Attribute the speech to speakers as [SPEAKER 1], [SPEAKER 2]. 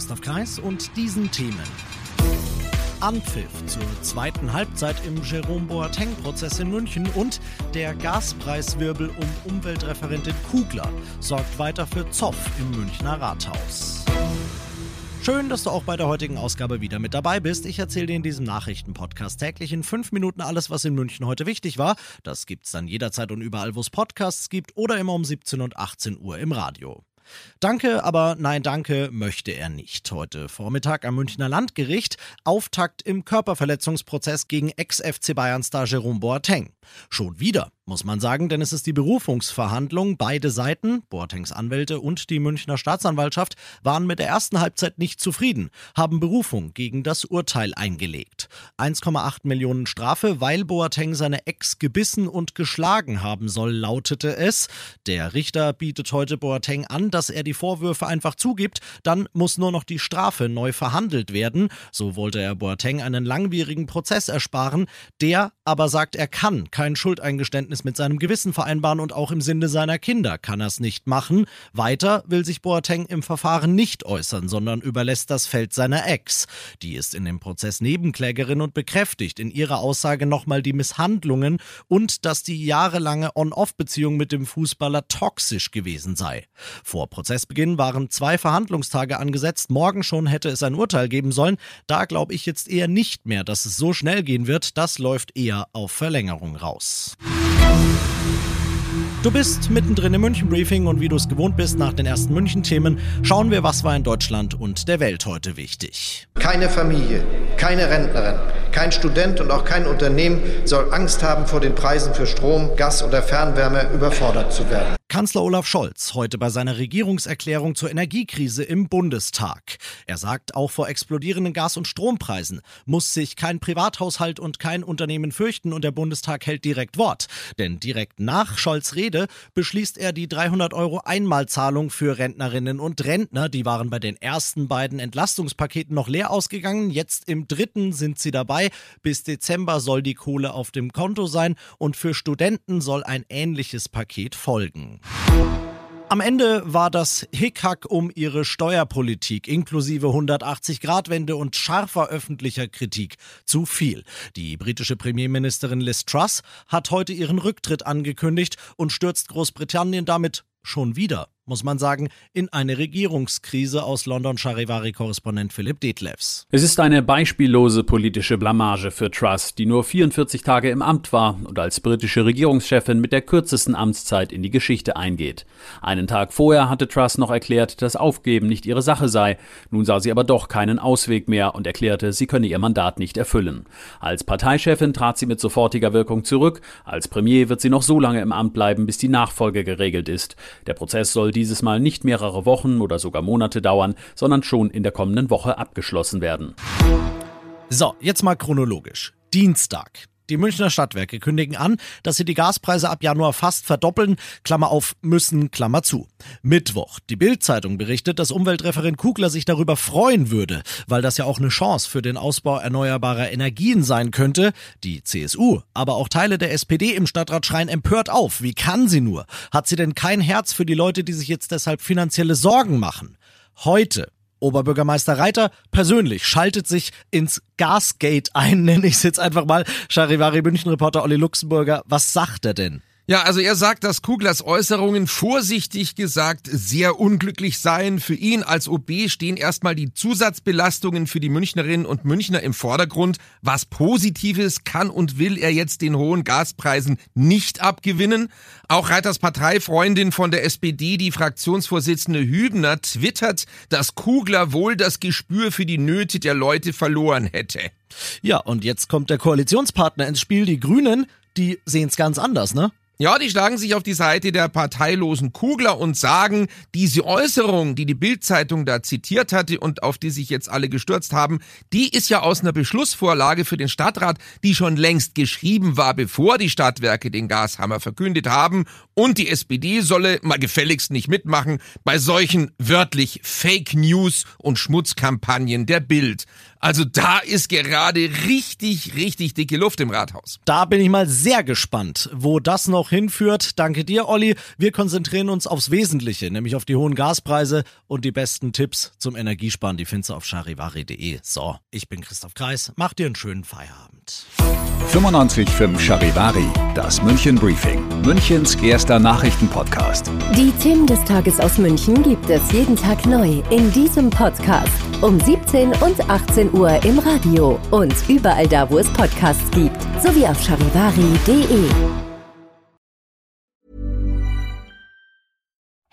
[SPEAKER 1] Christoph Kreis und diesen Themen. Anpfiff zur zweiten Halbzeit im Jerome Boateng-Prozess in München und der Gaspreiswirbel um Umweltreferentin Kugler sorgt weiter für Zoff im Münchner Rathaus. Schön, dass du auch bei der heutigen Ausgabe wieder mit dabei bist. Ich erzähle dir in diesem Nachrichtenpodcast täglich in fünf Minuten alles, was in München heute wichtig war. Das gibt's dann jederzeit und überall, wo es Podcasts gibt oder immer um 17 und 18 Uhr im Radio. Danke, aber nein, danke möchte er nicht. Heute Vormittag am Münchner Landgericht Auftakt im Körperverletzungsprozess gegen Ex-FC Bayern-Star Jerome Boateng. Schon wieder muss man sagen, denn es ist die Berufungsverhandlung. Beide Seiten, Boatengs Anwälte und die Münchner Staatsanwaltschaft, waren mit der ersten Halbzeit nicht zufrieden, haben Berufung gegen das Urteil eingelegt. 1,8 Millionen Strafe, weil Boateng seine Ex gebissen und geschlagen haben soll, lautete es. Der Richter bietet heute Boateng an, dass er die Vorwürfe einfach zugibt, dann muss nur noch die Strafe neu verhandelt werden. So wollte er Boateng einen langwierigen Prozess ersparen. Der aber sagt, er kann kein Schuldeingeständnis es mit seinem Gewissen vereinbaren und auch im Sinne seiner Kinder kann er es nicht machen. Weiter will sich Boateng im Verfahren nicht äußern, sondern überlässt das Feld seiner Ex. Die ist in dem Prozess Nebenklägerin und bekräftigt in ihrer Aussage nochmal die Misshandlungen und dass die jahrelange On-Off-Beziehung mit dem Fußballer toxisch gewesen sei. Vor Prozessbeginn waren zwei Verhandlungstage angesetzt. Morgen schon hätte es ein Urteil geben sollen. Da glaube ich jetzt eher nicht mehr, dass es so schnell gehen wird. Das läuft eher auf Verlängerung raus. Du bist mittendrin im München Briefing und wie du es gewohnt bist nach den ersten München Themen, schauen wir, was war in Deutschland und der Welt heute wichtig.
[SPEAKER 2] Keine Familie, keine Rentnerin, kein Student und auch kein Unternehmen soll Angst haben vor den Preisen für Strom, Gas oder Fernwärme überfordert zu werden.
[SPEAKER 1] Kanzler Olaf Scholz heute bei seiner Regierungserklärung zur Energiekrise im Bundestag. Er sagt, auch vor explodierenden Gas- und Strompreisen muss sich kein Privathaushalt und kein Unternehmen fürchten und der Bundestag hält direkt Wort. Denn direkt nach Scholz Rede beschließt er die 300 Euro Einmalzahlung für Rentnerinnen und Rentner. Die waren bei den ersten beiden Entlastungspaketen noch leer ausgegangen. Jetzt im dritten sind sie dabei. Bis Dezember soll die Kohle auf dem Konto sein und für Studenten soll ein ähnliches Paket folgen. Am Ende war das Hickhack um ihre Steuerpolitik inklusive 180-Grad-Wende und scharfer öffentlicher Kritik zu viel. Die britische Premierministerin Liz Truss hat heute ihren Rücktritt angekündigt und stürzt Großbritannien damit schon wieder muss man sagen, in eine Regierungskrise aus London Charivari-Korrespondent Philipp Detlefs.
[SPEAKER 3] Es ist eine beispiellose politische Blamage für Truss, die nur 44 Tage im Amt war und als britische Regierungschefin mit der kürzesten Amtszeit in die Geschichte eingeht. Einen Tag vorher hatte Truss noch erklärt, dass Aufgeben nicht ihre Sache sei. Nun sah sie aber doch keinen Ausweg mehr und erklärte, sie könne ihr Mandat nicht erfüllen. Als Parteichefin trat sie mit sofortiger Wirkung zurück. Als Premier wird sie noch so lange im Amt bleiben, bis die Nachfolge geregelt ist. Der Prozess soll die dieses Mal nicht mehrere Wochen oder sogar Monate dauern, sondern schon in der kommenden Woche abgeschlossen werden.
[SPEAKER 1] So, jetzt mal chronologisch. Dienstag. Die Münchner Stadtwerke kündigen an, dass sie die Gaspreise ab Januar fast verdoppeln, Klammer auf, müssen, Klammer zu. Mittwoch. Die Bild-Zeitung berichtet, dass Umweltreferent Kugler sich darüber freuen würde, weil das ja auch eine Chance für den Ausbau erneuerbarer Energien sein könnte. Die CSU, aber auch Teile der SPD im Stadtrat schreien empört auf. Wie kann sie nur? Hat sie denn kein Herz für die Leute, die sich jetzt deshalb finanzielle Sorgen machen? Heute Oberbürgermeister Reiter persönlich schaltet sich ins Gasgate ein, nenne ich es jetzt einfach mal. Charivari München-Reporter Olli Luxemburger, was sagt er denn?
[SPEAKER 4] Ja, also er sagt, dass Kuglers Äußerungen vorsichtig gesagt sehr unglücklich seien. Für ihn als OB stehen erstmal die Zusatzbelastungen für die Münchnerinnen und Münchner im Vordergrund. Was Positives kann und will er jetzt den hohen Gaspreisen nicht abgewinnen. Auch Reiters Parteifreundin von der SPD, die Fraktionsvorsitzende Hübner, twittert, dass Kugler wohl das Gespür für die Nöte der Leute verloren hätte.
[SPEAKER 1] Ja, und jetzt kommt der Koalitionspartner ins Spiel, die Grünen. Die sehen es ganz anders, ne?
[SPEAKER 4] Ja, die schlagen sich auf die Seite der parteilosen Kugler und sagen, diese Äußerung, die die Bildzeitung da zitiert hatte und auf die sich jetzt alle gestürzt haben, die ist ja aus einer Beschlussvorlage für den Stadtrat, die schon längst geschrieben war, bevor die Stadtwerke den Gashammer verkündet haben und die SPD solle mal gefälligst nicht mitmachen bei solchen wörtlich Fake News und Schmutzkampagnen der Bild. Also da ist gerade richtig, richtig dicke Luft im Rathaus.
[SPEAKER 1] Da bin ich mal sehr gespannt, wo das noch hinführt. Danke dir, Olli. Wir konzentrieren uns aufs Wesentliche, nämlich auf die hohen Gaspreise und die besten Tipps zum Energiesparen. Die findest du auf charivari.de. So, ich bin Christoph Kreis. Mach dir einen schönen Feierabend.
[SPEAKER 5] 95.5 Charivari, das München Briefing, Münchens erster Nachrichtenpodcast.
[SPEAKER 6] Die Themen des Tages aus München gibt es jeden Tag neu in diesem Podcast. Um 17 und 18 Uhr im Radio und überall da, wo es Podcasts gibt, sowie auf charivari.de.